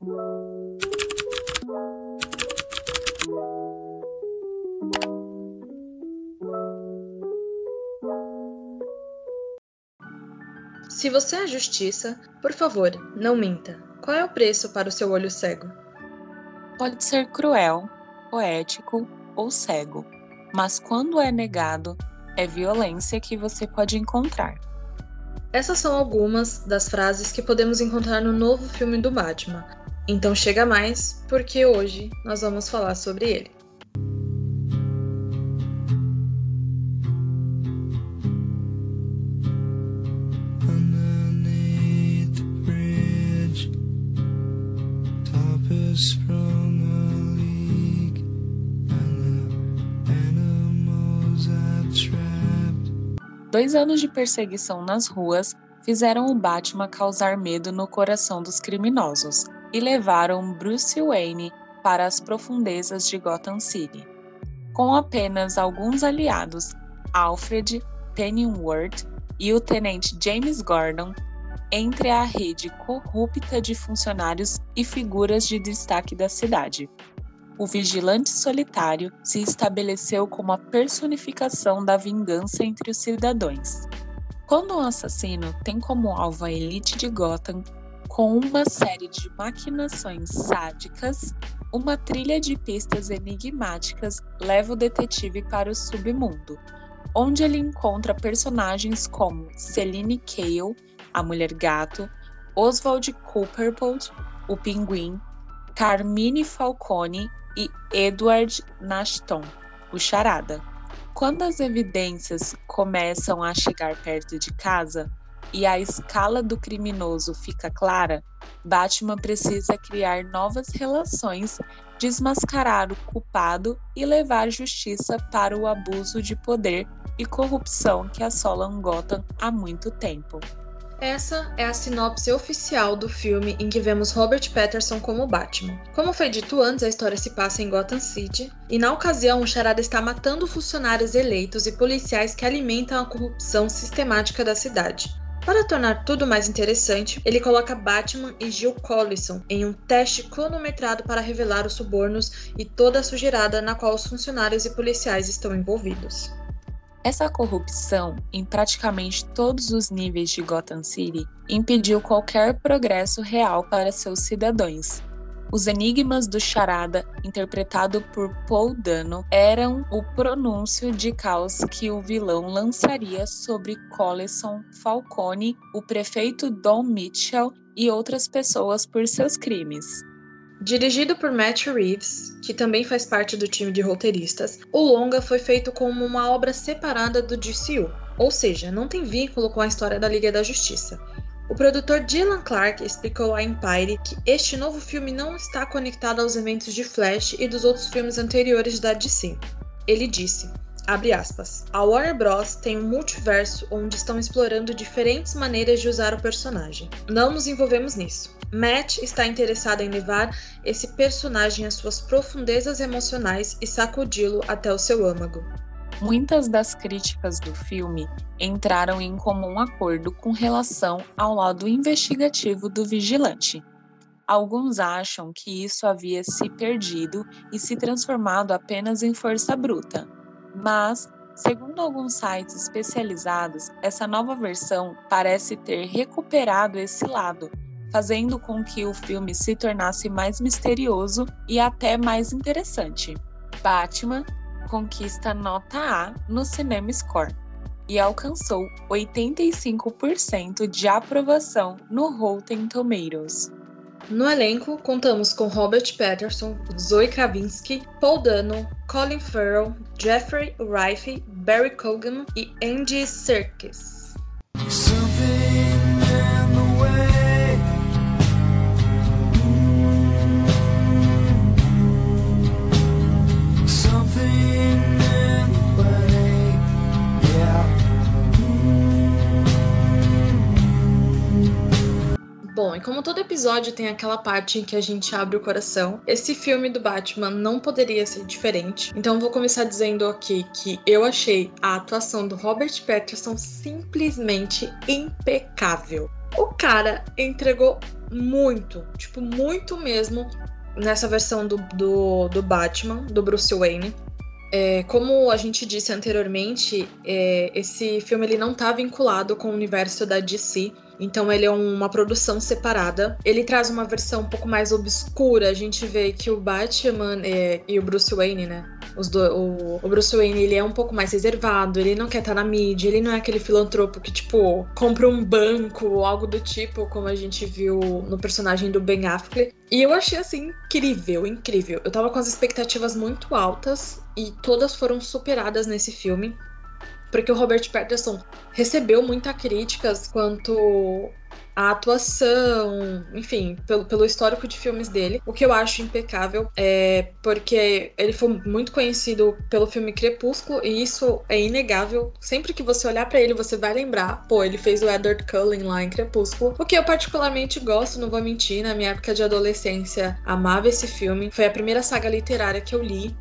Se você é justiça, por favor, não minta. Qual é o preço para o seu olho cego? Pode ser cruel, poético ou cego, mas quando é negado, é violência que você pode encontrar. Essas são algumas das frases que podemos encontrar no novo filme do Batman. Então chega mais, porque hoje nós vamos falar sobre ele. Dois anos de perseguição nas ruas fizeram o Batman causar medo no coração dos criminosos e levaram Bruce Wayne para as profundezas de Gotham City. Com apenas alguns aliados, Alfred, Pennyworth e o tenente James Gordon, entre a rede corrupta de funcionários e figuras de destaque da cidade o vigilante solitário se estabeleceu como a personificação da vingança entre os cidadãos. Quando um assassino tem como alvo a elite de Gotham, com uma série de maquinações sádicas, uma trilha de pistas enigmáticas leva o detetive para o submundo, onde ele encontra personagens como Celine Cale, a Mulher Gato, Oswald Copperpot, o Pinguim, Carmine Falcone e Edward Nashton, o Charada. Quando as evidências começam a chegar perto de casa e a escala do criminoso fica clara, Batman precisa criar novas relações, desmascarar o culpado e levar justiça para o abuso de poder e corrupção que assolam Gotham há muito tempo. Essa é a sinopse oficial do filme em que vemos Robert Patterson como Batman. Como foi dito antes, a história se passa em Gotham City, e na ocasião o Charada está matando funcionários eleitos e policiais que alimentam a corrupção sistemática da cidade. Para tornar tudo mais interessante, ele coloca Batman e Jill Collison em um teste cronometrado para revelar os subornos e toda a sujeirada na qual os funcionários e policiais estão envolvidos. Essa corrupção, em praticamente todos os níveis de Gotham City, impediu qualquer progresso real para seus cidadãos. Os enigmas do Charada, interpretado por Paul Dano, eram o pronúncio de caos que o vilão lançaria sobre Collison Falcone, o prefeito Don Mitchell e outras pessoas por seus crimes. Dirigido por Matt Reeves, que também faz parte do time de roteiristas, o longa foi feito como uma obra separada do DCU, ou seja, não tem vínculo com a história da Liga da Justiça. O produtor Dylan Clark explicou a Empire que este novo filme não está conectado aos eventos de Flash e dos outros filmes anteriores da DC. Ele disse: aspas. A Warner Bros. tem um multiverso onde estão explorando diferentes maneiras de usar o personagem. Não nos envolvemos nisso. Matt está interessado em levar esse personagem às suas profundezas emocionais e sacudi-lo até o seu âmago. Muitas das críticas do filme entraram em comum acordo com relação ao lado investigativo do vigilante. Alguns acham que isso havia se perdido e se transformado apenas em força bruta mas, segundo alguns sites especializados, essa nova versão parece ter recuperado esse lado, fazendo com que o filme se tornasse mais misterioso e até mais interessante. Batman conquista nota A no Cinema Score e alcançou 85% de aprovação no Rotten Tomatoes. No elenco, contamos com Robert Patterson, Zoe Krasinski, Paul Dano, Colin Farrell, Jeffrey Wright, Barry Cogan e Andy Serkis. E como todo episódio tem aquela parte em que a gente abre o coração, esse filme do Batman não poderia ser diferente. Então vou começar dizendo aqui que eu achei a atuação do Robert Pattinson simplesmente impecável. O cara entregou muito, tipo, muito mesmo nessa versão do, do, do Batman, do Bruce Wayne. É, como a gente disse anteriormente, é, esse filme ele não está vinculado com o universo da DC. Então ele é uma produção separada. Ele traz uma versão um pouco mais obscura. A gente vê que o Batman é, e o Bruce Wayne, né? Do, o, o, Bruce Wayne ele é um pouco mais reservado, ele não quer estar tá na mídia, ele não é aquele filantropo que, tipo, compra um banco ou algo do tipo, como a gente viu no personagem do Ben Affleck. E eu achei assim incrível, incrível. Eu tava com as expectativas muito altas e todas foram superadas nesse filme porque o Robert Pattinson recebeu muitas críticas quanto à atuação, enfim, pelo, pelo histórico de filmes dele, o que eu acho impecável é porque ele foi muito conhecido pelo filme Crepúsculo e isso é inegável. Sempre que você olhar para ele, você vai lembrar, pô, ele fez o Edward Cullen lá em Crepúsculo, o que eu particularmente gosto, não vou mentir, na minha época de adolescência amava esse filme. Foi a primeira saga literária que eu li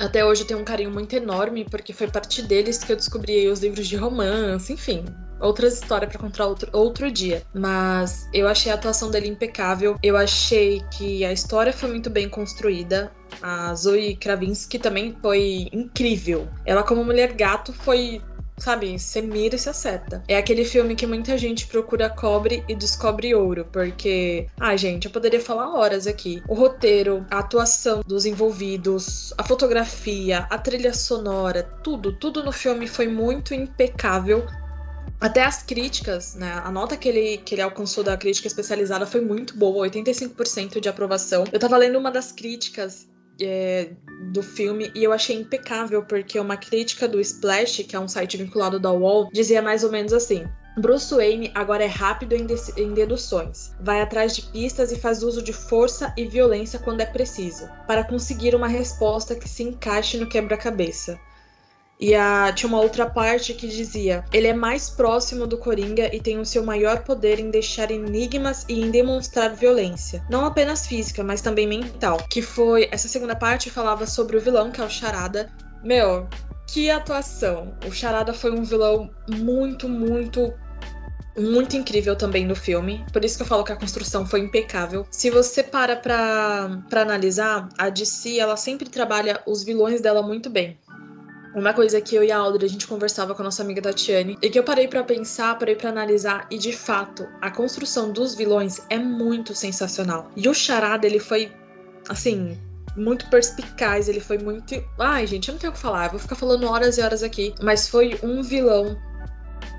até hoje eu tenho um carinho muito enorme, porque foi parte deles que eu descobri os livros de romance, enfim. Outras histórias para contar outro, outro dia. Mas eu achei a atuação dele impecável. Eu achei que a história foi muito bem construída. A Zoe Kravinsky também foi incrível. Ela, como mulher gato, foi sabe, você mira e se acerta. É aquele filme que muita gente procura cobre e descobre ouro, porque, ah, gente, eu poderia falar horas aqui. O roteiro, a atuação dos envolvidos, a fotografia, a trilha sonora, tudo, tudo no filme foi muito impecável. Até as críticas, né? A nota que ele, que ele alcançou da crítica especializada foi muito boa, 85% de aprovação. Eu tava lendo uma das críticas é, do filme e eu achei impecável porque uma crítica do Splash, que é um site vinculado da UOL, dizia mais ou menos assim: Bruce Wayne agora é rápido em, em, deduções, vai atrás de pistas e faz uso de força e violência quando é preciso, para conseguir uma resposta que se encaixe no quebra-cabeça. E a, tinha uma outra parte que dizia: ele é mais próximo do Coringa e tem o seu maior poder em deixar enigmas e em demonstrar violência, não apenas física, mas também mental. Que foi essa segunda parte falava sobre o vilão, que é o Charada. Meu, que atuação! O Charada foi um vilão muito, muito muito incrível também no filme. Por isso que eu falo que a construção foi impecável. Se você para pra, pra analisar, a DC, ela sempre trabalha os vilões dela muito bem. Uma coisa que eu e a Audrey a gente conversava com a nossa amiga Tatiane e que eu parei para pensar, parei para analisar e de fato a construção dos vilões é muito sensacional. E o Charada ele foi assim muito perspicaz, ele foi muito. Ai, gente, eu não tenho o que falar, eu vou ficar falando horas e horas aqui. Mas foi um vilão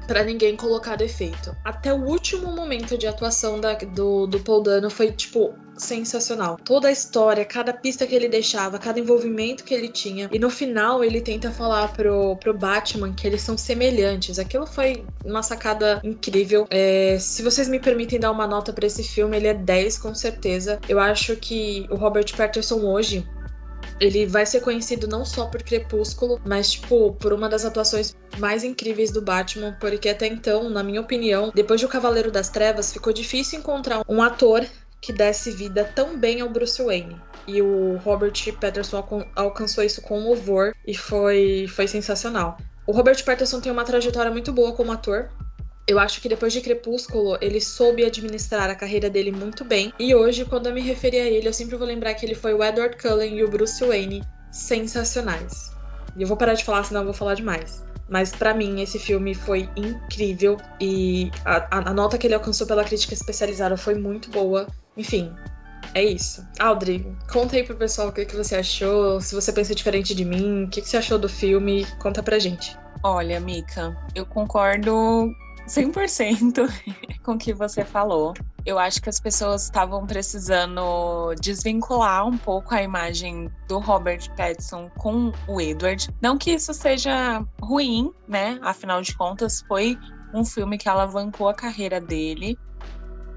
para ninguém colocar defeito. Até o último momento de atuação da, do, do Paul Dano foi, tipo, sensacional. Toda a história, cada pista que ele deixava, cada envolvimento que ele tinha. E no final ele tenta falar pro, pro Batman que eles são semelhantes. Aquilo foi uma sacada incrível. É, se vocês me permitem dar uma nota para esse filme, ele é 10 com certeza. Eu acho que o Robert Patterson hoje ele vai ser conhecido não só por Crepúsculo, mas, tipo, por uma das atuações mais incríveis do Batman, porque até então, na minha opinião, depois de O Cavaleiro das Trevas, ficou difícil encontrar um ator que desse vida tão bem ao Bruce Wayne. E o Robert Patterson alcançou isso com louvor e foi, foi sensacional. O Robert Patterson tem uma trajetória muito boa como ator, eu acho que depois de Crepúsculo, ele soube administrar a carreira dele muito bem. E hoje, quando eu me referi a ele, eu sempre vou lembrar que ele foi o Edward Cullen e o Bruce Wayne sensacionais. E eu vou parar de falar, senão eu vou falar demais. Mas para mim, esse filme foi incrível e a, a, nota que ele alcançou pela crítica especializada foi muito boa. Enfim, é isso. Audrey, conta aí pro pessoal o que, que você achou, se você pensa diferente de mim, o que, que você achou do filme, conta pra gente. Olha, Mika, eu concordo 100% com o que você falou. Eu acho que as pessoas estavam precisando desvincular um pouco a imagem do Robert Pattinson com o Edward. Não que isso seja ruim, né? Afinal de contas, foi um filme que alavancou a carreira dele.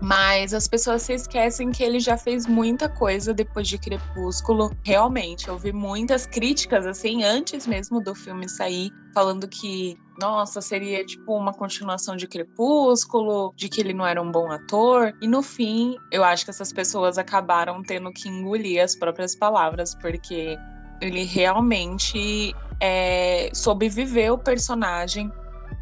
Mas as pessoas se esquecem que ele já fez muita coisa depois de Crepúsculo. Realmente, eu vi muitas críticas, assim, antes mesmo do filme sair, falando que, nossa, seria tipo uma continuação de Crepúsculo, de que ele não era um bom ator. E no fim, eu acho que essas pessoas acabaram tendo que engolir as próprias palavras, porque ele realmente é, o personagem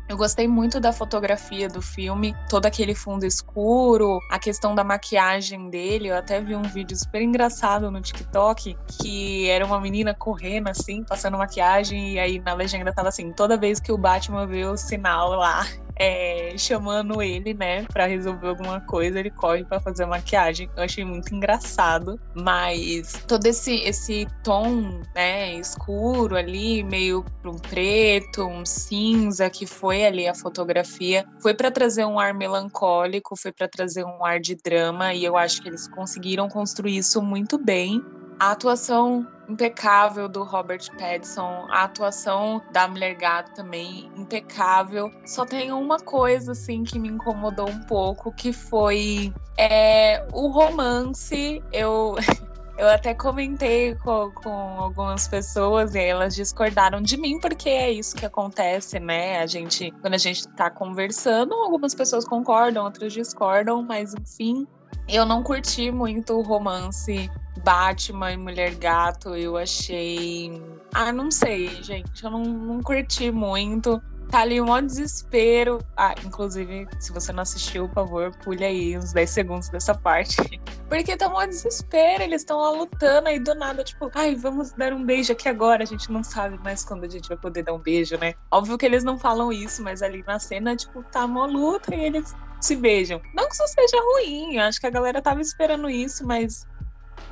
Eu gostei muito da fotografia do filme, todo aquele fundo escuro, a questão da maquiagem dele. Eu até vi um vídeo super engraçado no TikTok que era uma menina correndo assim, passando maquiagem, e aí na legenda tava assim: toda vez que o Batman vê o sinal lá é, chamando ele, né, para resolver alguma coisa, ele corre para fazer a maquiagem. Eu achei muito engraçado, mas todo esse esse tom, né, escuro ali, meio um preto, um cinza que foi ali a fotografia, foi para trazer um ar melancólico, foi para trazer um ar de drama e eu acho que eles conseguiram construir isso muito bem. A atuação impecável do Robert Pattinson, a atuação da Mulher Gato também impecável. Só tem uma coisa assim que me incomodou um pouco, que foi é, o romance. Eu Eu até comentei com, com, algumas pessoas e elas discordaram de mim, porque é isso que acontece, né? A gente, quando a gente tá conversando, algumas pessoas concordam, outras discordam, mas enfim, eu não curti muito o romance Batman e Mulher Gato. Eu achei. Ah, não sei, gente. Eu não, não curti muito. Tá ali um desespero. Ah, inclusive, se você não assistiu, por favor, pule aí uns 10 segundos dessa parte. Porque tá um desespero, eles estão lá lutando aí do nada, tipo, ai, vamos dar um beijo aqui agora. A gente não sabe mais quando a gente vai poder dar um beijo, né? Óbvio que eles não falam isso, mas ali na cena, tipo, tá uma luta e eles se beijam. Não que isso seja ruim, acho que a galera tava esperando isso, mas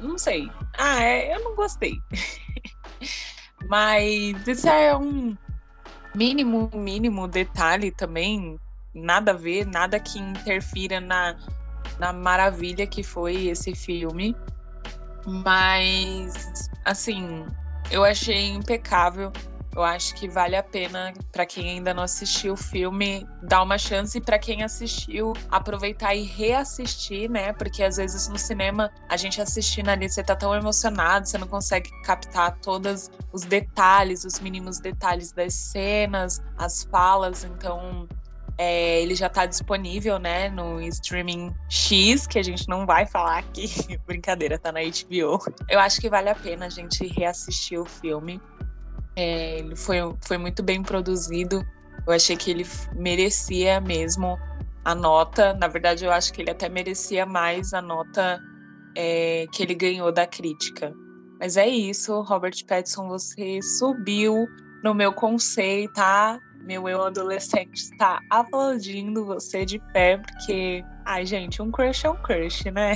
não sei. Ah, é, eu não gostei. mas isso é um mínimo, mínimo detalhe também, nada a ver, nada que interfira na, na maravilha que foi esse filme. Mas, assim, eu achei impecável. Eu acho que vale a pena para quem ainda não assistiu o filme dar uma chance e para quem assistiu aproveitar e reassistir, né? Porque às vezes no cinema a gente assistindo ali você tá tão emocionado, você não consegue captar todos os detalhes, os mínimos detalhes das cenas, as falas, então é, ele já está disponível, né, no streaming X, que a gente não vai falar aqui. Brincadeira, tá na HBO. Eu acho que vale a pena a gente reassistir o filme. É, ele foi, foi muito bem produzido. Eu achei que ele merecia mesmo a nota. Na verdade, eu acho que ele até merecia mais a nota é, que ele ganhou da crítica. Mas é isso, Robert Pattinson, você subiu no meu conceito, tá? Meu eu adolescente está aplaudindo você de pé, porque, ai, gente, um crush é um crush, né?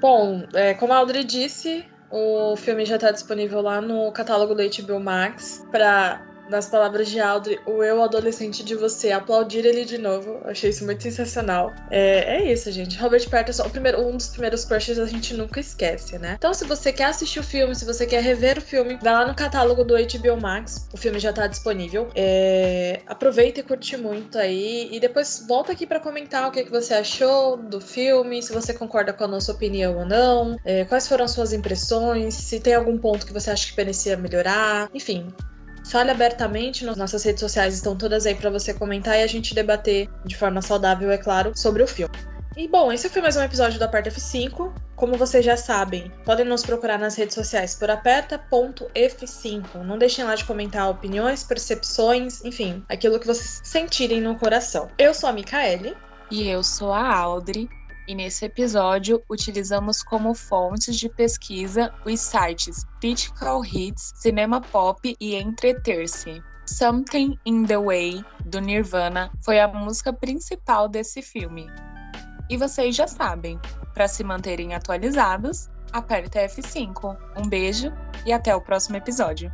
Bom, é, como a Audrey disse, o filme já está disponível lá no catálogo do HBO Max para nas palavras de Audrey, o eu adolescente de você, aplaudir ele de novo. achei isso muito sensacional. É, é isso, gente. Robert Pattinson, primeiro, um dos primeiros crushes a gente nunca esquece, né? Então, se você quer assistir o filme, se você quer rever o filme, vai lá no catálogo do HBO Max. O filme já tá disponível. É, aproveita e curte muito aí. E depois volta aqui para comentar o que, que você achou do filme, se você concorda com a nossa opinião ou não, é, quais foram as suas impressões, se tem algum ponto que você acha que merecia melhorar. Enfim, Fale abertamente, nossas redes sociais estão todas aí para você comentar e a gente debater de forma saudável, é claro, sobre o filme. E bom, esse foi mais um episódio do Aperta F5. Como vocês já sabem, podem nos procurar nas redes sociais por aperta.f5. Não deixem lá de comentar opiniões, percepções, enfim, aquilo que vocês sentirem no coração. Eu sou a Micaele. E eu sou a Audrey. E nesse episódio, utilizamos como fontes de pesquisa os sites Critical Hits, Cinema Pop e Entreter-se. Something in the Way, do Nirvana, foi a música principal desse filme. E vocês já sabem, para se manterem atualizados, aperta F5. Um beijo e até o próximo episódio.